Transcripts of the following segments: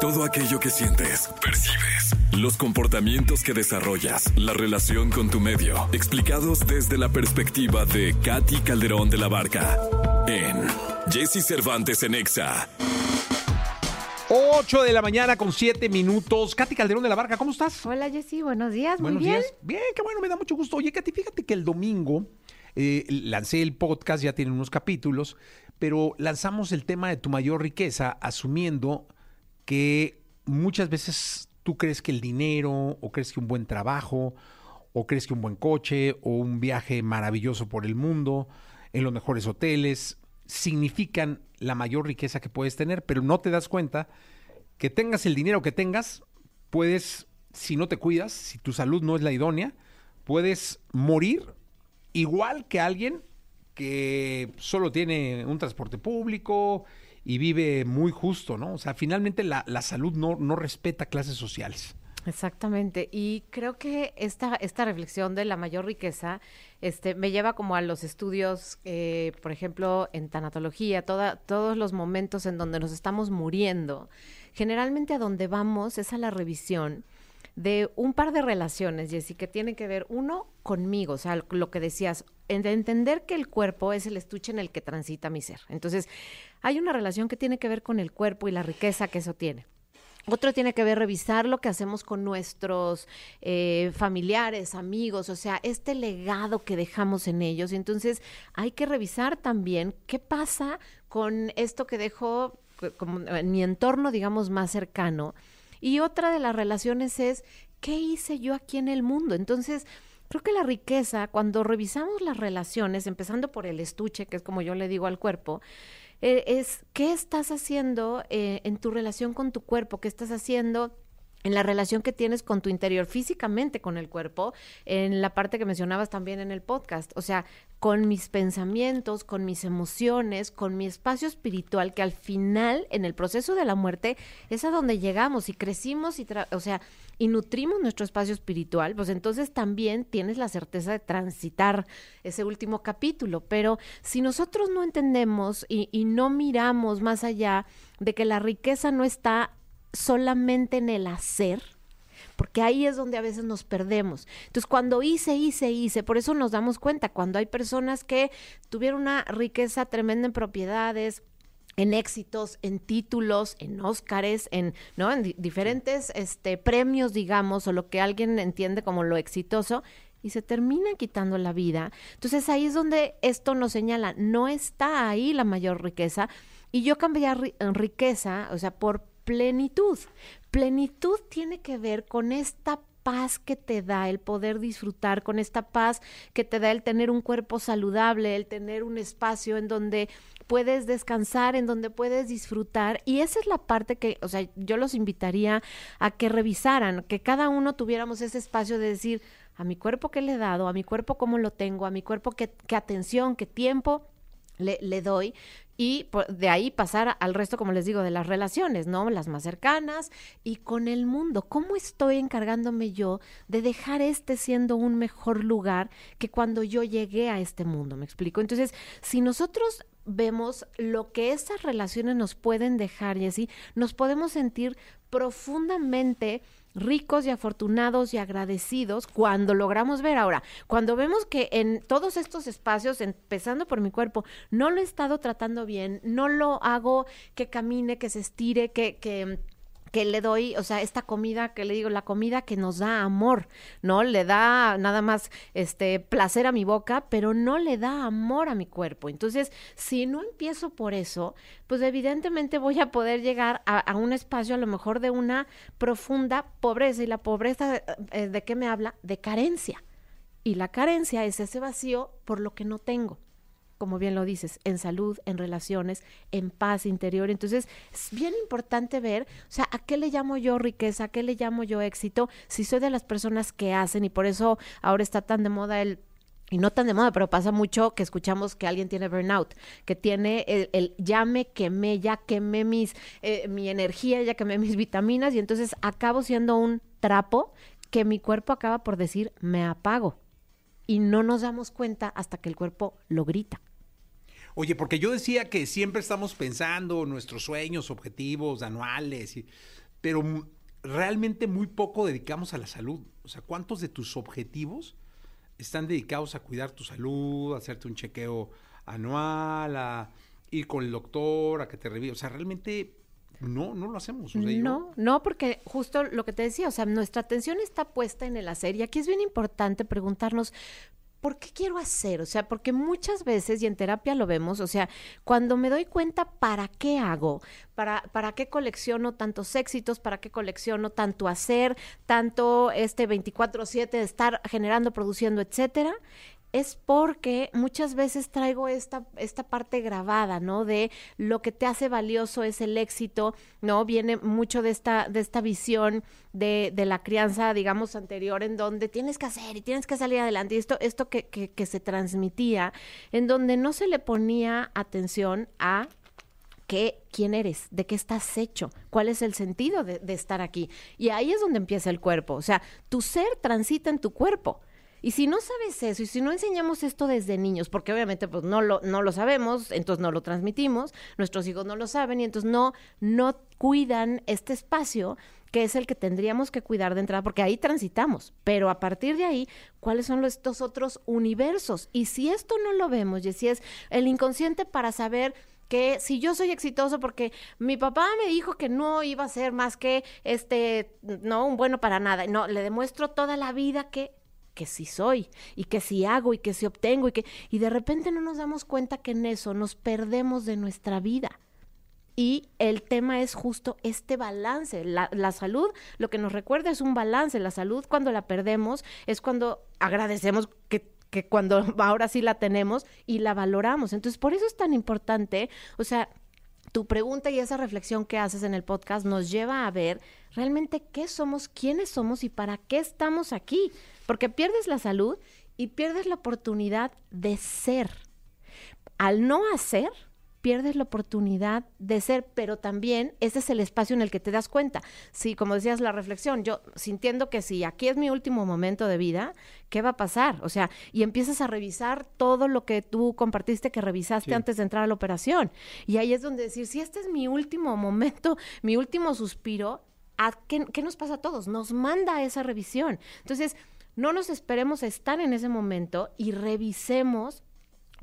Todo aquello que sientes, percibes, los comportamientos que desarrollas, la relación con tu medio, explicados desde la perspectiva de Katy Calderón de la Barca en Jesse Cervantes en Exa. 8 de la mañana con 7 minutos. Katy Calderón de la Barca, ¿cómo estás? Hola Jessy, buenos días, muy Buenos bien. días. Bien, qué bueno, me da mucho gusto. Oye, Katy, fíjate que el domingo eh, lancé el podcast, ya tiene unos capítulos, pero lanzamos el tema de tu mayor riqueza, asumiendo que muchas veces tú crees que el dinero, o crees que un buen trabajo, o crees que un buen coche, o un viaje maravilloso por el mundo, en los mejores hoteles, significan la mayor riqueza que puedes tener, pero no te das cuenta que tengas el dinero que tengas, puedes, si no te cuidas, si tu salud no es la idónea, puedes morir igual que alguien que solo tiene un transporte público y vive muy justo, ¿no? O sea, finalmente la, la salud no, no respeta clases sociales. Exactamente. Y creo que esta, esta reflexión de la mayor riqueza este, me lleva como a los estudios, eh, por ejemplo, en tanatología, toda, todos los momentos en donde nos estamos muriendo. Generalmente a donde vamos es a la revisión de un par de relaciones, Jessy, que tienen que ver, uno, conmigo, o sea, lo que decías, en de entender que el cuerpo es el estuche en el que transita mi ser. Entonces, hay una relación que tiene que ver con el cuerpo y la riqueza que eso tiene. Otro tiene que ver revisar lo que hacemos con nuestros eh, familiares, amigos, o sea, este legado que dejamos en ellos. Entonces, hay que revisar también qué pasa con esto que dejo en mi entorno, digamos, más cercano. Y otra de las relaciones es, ¿qué hice yo aquí en el mundo? Entonces, creo que la riqueza, cuando revisamos las relaciones, empezando por el estuche, que es como yo le digo al cuerpo, eh, es qué estás haciendo eh, en tu relación con tu cuerpo, qué estás haciendo en la relación que tienes con tu interior físicamente con el cuerpo, en la parte que mencionabas también en el podcast, o sea, con mis pensamientos, con mis emociones, con mi espacio espiritual, que al final, en el proceso de la muerte, es a donde llegamos y crecimos y, o sea, y nutrimos nuestro espacio espiritual, pues entonces también tienes la certeza de transitar ese último capítulo. Pero si nosotros no entendemos y, y no miramos más allá de que la riqueza no está solamente en el hacer, porque ahí es donde a veces nos perdemos. Entonces, cuando hice, hice, hice, por eso nos damos cuenta, cuando hay personas que tuvieron una riqueza tremenda en propiedades, en éxitos, en títulos, en Óscares, en, ¿no? en di diferentes este, premios, digamos, o lo que alguien entiende como lo exitoso, y se termina quitando la vida. Entonces ahí es donde esto nos señala, no está ahí la mayor riqueza, y yo cambié ri riqueza, o sea, por plenitud. Plenitud tiene que ver con esta paz que te da el poder disfrutar, con esta paz que te da el tener un cuerpo saludable, el tener un espacio en donde puedes descansar, en donde puedes disfrutar. Y esa es la parte que, o sea, yo los invitaría a que revisaran, que cada uno tuviéramos ese espacio de decir, a mi cuerpo qué le he dado, a mi cuerpo cómo lo tengo, a mi cuerpo qué, qué atención, qué tiempo le, le doy y de ahí pasar al resto, como les digo, de las relaciones, ¿no? Las más cercanas y con el mundo. ¿Cómo estoy encargándome yo de dejar este siendo un mejor lugar que cuando yo llegué a este mundo? ¿Me explico? Entonces, si nosotros vemos lo que esas relaciones nos pueden dejar y así, nos podemos sentir profundamente ricos y afortunados y agradecidos cuando logramos ver. Ahora, cuando vemos que en todos estos espacios, empezando por mi cuerpo, no lo he estado tratando bien, no lo hago que camine, que se estire, que, que que le doy, o sea, esta comida que le digo, la comida que nos da amor, ¿no? Le da nada más este placer a mi boca, pero no le da amor a mi cuerpo. Entonces, si no empiezo por eso, pues evidentemente voy a poder llegar a, un espacio a lo mejor de una profunda pobreza. Y la pobreza, eh, ¿de qué me habla? De carencia. Y la carencia es ese vacío por lo que no tengo como bien lo dices, en salud, en relaciones, en paz interior. Entonces, es bien importante ver, o sea, ¿a qué le llamo yo riqueza? ¿A qué le llamo yo éxito? Si soy de las personas que hacen y por eso ahora está tan de moda el y no tan de moda, pero pasa mucho que escuchamos que alguien tiene burnout, que tiene el, el ya me quemé, ya quemé mis, eh, mi energía, ya quemé mis vitaminas y entonces acabo siendo un trapo que mi cuerpo acaba por decir me apago y no nos damos cuenta hasta que el cuerpo lo grita. Oye, porque yo decía que siempre estamos pensando nuestros sueños, objetivos anuales, pero realmente muy poco dedicamos a la salud. O sea, ¿cuántos de tus objetivos están dedicados a cuidar tu salud, a hacerte un chequeo anual, a ir con el doctor, a que te revise? O sea, realmente no, no lo hacemos. O No, no, porque justo lo que te decía, o sea, nuestra atención está puesta en el hacer y aquí es bien importante preguntarnos, ¿por qué quiero hacer? O sea, porque muchas veces, y en terapia lo vemos, o sea, cuando me doy cuenta para qué hago, para, para qué colecciono tantos éxitos, para qué colecciono tanto hacer, tanto este 24/7 de estar generando, produciendo, etcétera, es porque muchas veces traigo esta, esta parte grabada, ¿no? De lo que te hace valioso es el éxito, ¿no? Viene mucho de esta, de esta visión de, de la crianza, digamos, anterior, en donde tienes que hacer y tienes que salir adelante. Y esto, esto que, que, que se transmitía, en donde no se le ponía atención a qué, quién eres, de qué estás hecho, cuál es el sentido de, de estar aquí. Y ahí es donde empieza el cuerpo. O sea, tu ser transita en tu cuerpo. Y si no sabes eso, y si no enseñamos esto desde niños, porque obviamente pues no lo, no lo sabemos, entonces no lo transmitimos, nuestros hijos no lo saben y entonces no, no cuidan este espacio que es el que tendríamos que cuidar de entrada, porque ahí transitamos. Pero a partir de ahí, ¿cuáles son los- estos otros universos? Y si esto no lo vemos, y si es el inconsciente para saber que si yo soy exitoso porque mi papá me dijo que no iba a ser más que este no un bueno para nada no le demuestro toda la vida que que sí soy y que sí hago y que sí obtengo y que y de repente no nos damos cuenta que en eso nos perdemos de nuestra vida y el tema es justo este balance. La, la salud, lo que nos recuerda es un balance. La salud cuando la perdemos es cuando agradecemos que, que cuando ahora sí la tenemos y la valoramos. Entonces, por eso es tan importante, o sea, tu pregunta y esa reflexión que haces en el podcast nos lleva a ver realmente qué somos, quiénes somos y para qué estamos aquí. Porque pierdes la salud y pierdes la oportunidad de ser. Al no hacer, pierdes la oportunidad de ser, pero también ese es el espacio en el que te das cuenta. Sí, como decías, la reflexión, yo sintiendo que si aquí es mi último momento de vida, ¿qué va a pasar? O sea, y empiezas a revisar todo lo que tú compartiste que revisaste Sí. antes de entrar a la operación. Y ahí es donde decir, si este es mi último momento, mi último suspiro, ¿a qué, qué nos pasa a todos? Nos manda esa revisión. Entonces, no nos esperemos a estar en ese momento y revisemos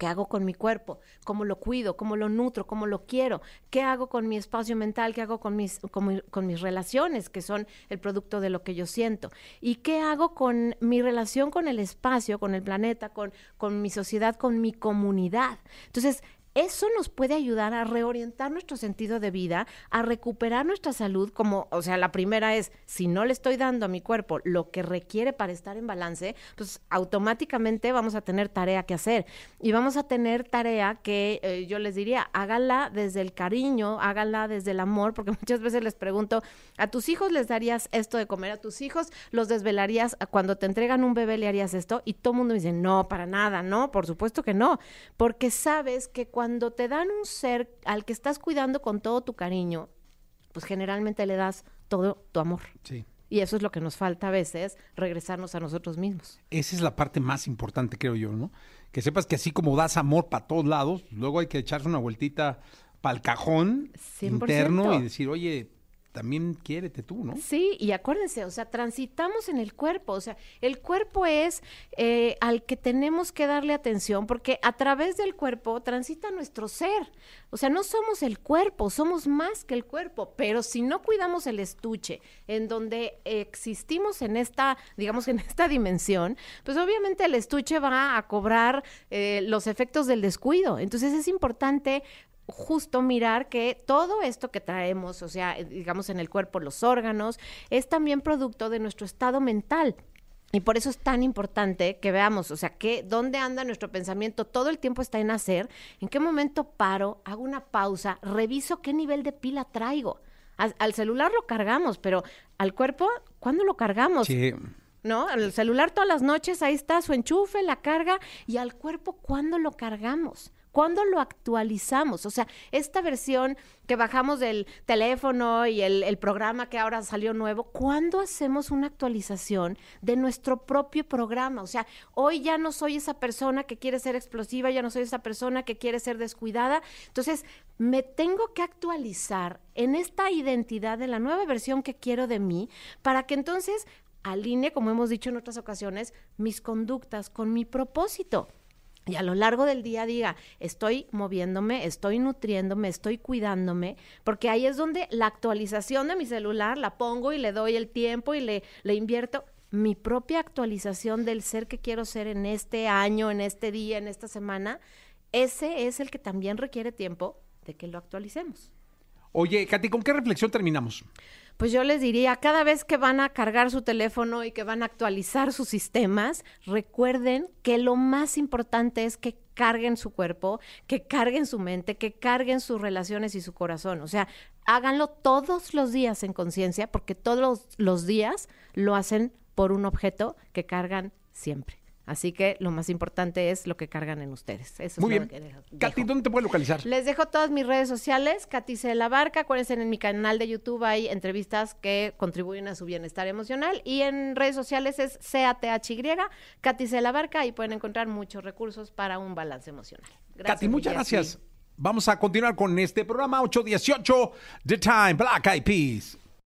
¿Qué hago con mi cuerpo? ¿Cómo lo cuido? ¿Cómo lo nutro? ¿Cómo lo quiero? ¿Qué hago con mi espacio mental? ¿Qué hago con mis, con, mi- con mis relaciones, que son el producto de lo que yo siento? ¿Y qué hago con mi relación con el espacio, con el planeta, con, con mi sociedad, con mi comunidad? Entonces, eso nos puede ayudar a reorientar nuestro sentido de vida, a recuperar nuestra salud, como, o sea, la primera es, si no le estoy dando a mi cuerpo lo que requiere para estar en balance, pues automáticamente vamos a tener tarea que hacer. Y vamos a tener tarea que eh, yo les diría, háganla desde el cariño, háganla desde el amor, porque muchas veces les pregunto, ¿a tus hijos les darías esto de comer? ¿A tus hijos los desvelarías? Cuando te entregan un bebé le harías esto? Y todo el mundo me dice, no, para nada, no, por supuesto que no, porque sabes que cuando te dan un ser al que estás cuidando con todo tu cariño, pues generalmente le das todo tu amor. Sí. Y eso es lo que nos falta a veces, regresarnos a nosotros mismos. Esa es la parte más importante, creo yo, ¿no? Que sepas que así como das amor para todos lados, luego hay que echarse una vueltita para el cajón 100%. interno y decir, oye, también quiérete tú, ¿no? Sí, y acuérdense, o sea, transitamos en el cuerpo, o sea, el cuerpo es eh, al que tenemos que darle atención porque a través del cuerpo transita nuestro ser. O sea, no somos el cuerpo, somos más que el cuerpo, pero si no cuidamos el estuche en donde existimos en esta, digamos, en esta dimensión, pues obviamente el estuche va a cobrar eh, los efectos del descuido. Entonces es importante justo mirar que todo esto que traemos, o sea, eh, digamos en el cuerpo, los órganos, es también producto de nuestro estado mental. Y por eso es tan importante que veamos, o sea, que dónde anda nuestro pensamiento, todo el tiempo está en hacer, en qué momento paro, hago una pausa, reviso qué nivel de pila traigo. Al, al celular lo cargamos, pero al cuerpo, ¿cuándo lo cargamos? Sí. ¿no? El celular todas las noches, ahí está su enchufe, la carga, y al cuerpo, ¿cuándo lo cargamos? ¿Cuándo lo actualizamos? O sea, esta versión que bajamos del teléfono y el, programa que ahora salió nuevo, ¿cuándo hacemos una actualización de nuestro propio programa? O sea, hoy ya no soy esa persona que quiere ser explosiva, ya no soy esa persona que quiere ser descuidada. Entonces, me tengo que actualizar en esta identidad de la nueva versión que quiero de mí para que entonces alinee, como hemos dicho en otras ocasiones, mis conductas con mi propósito y a lo largo del día diga, estoy moviéndome, estoy nutriéndome, estoy cuidándome, porque ahí es donde la actualización de mi celular la pongo y le doy el tiempo y le, le invierto mi propia actualización del ser que quiero ser en este año, en este día, en esta semana, ese es el que también requiere tiempo de que lo actualicemos. Oye, Katy, ¿con qué reflexión terminamos? Pues yo les diría, cada vez que van a cargar su teléfono y que van a actualizar sus sistemas, recuerden que lo más importante es que carguen su cuerpo, que carguen su mente, que carguen sus relaciones y su corazón. O sea, háganlo todos los días en conciencia, porque todos los días lo hacen por un objeto que cargan siempre. Así que lo más importante es lo que cargan en ustedes. Eso Muy es bien. Lo que dejo. Katy, ¿dónde te puedes localizar? Les dejo todas mis redes sociales, Katy C. La Barca. Acuérdense, en mi canal de YouTube hay entrevistas que contribuyen a su bienestar emocional. Y en redes sociales es CATHY, Katy C. La Barca. Ahí pueden encontrar muchos recursos para un balance emocional. Gracias, Katy, muchas gracias. Vamos a continuar con este programa 818 The Time Black Eyed Peas.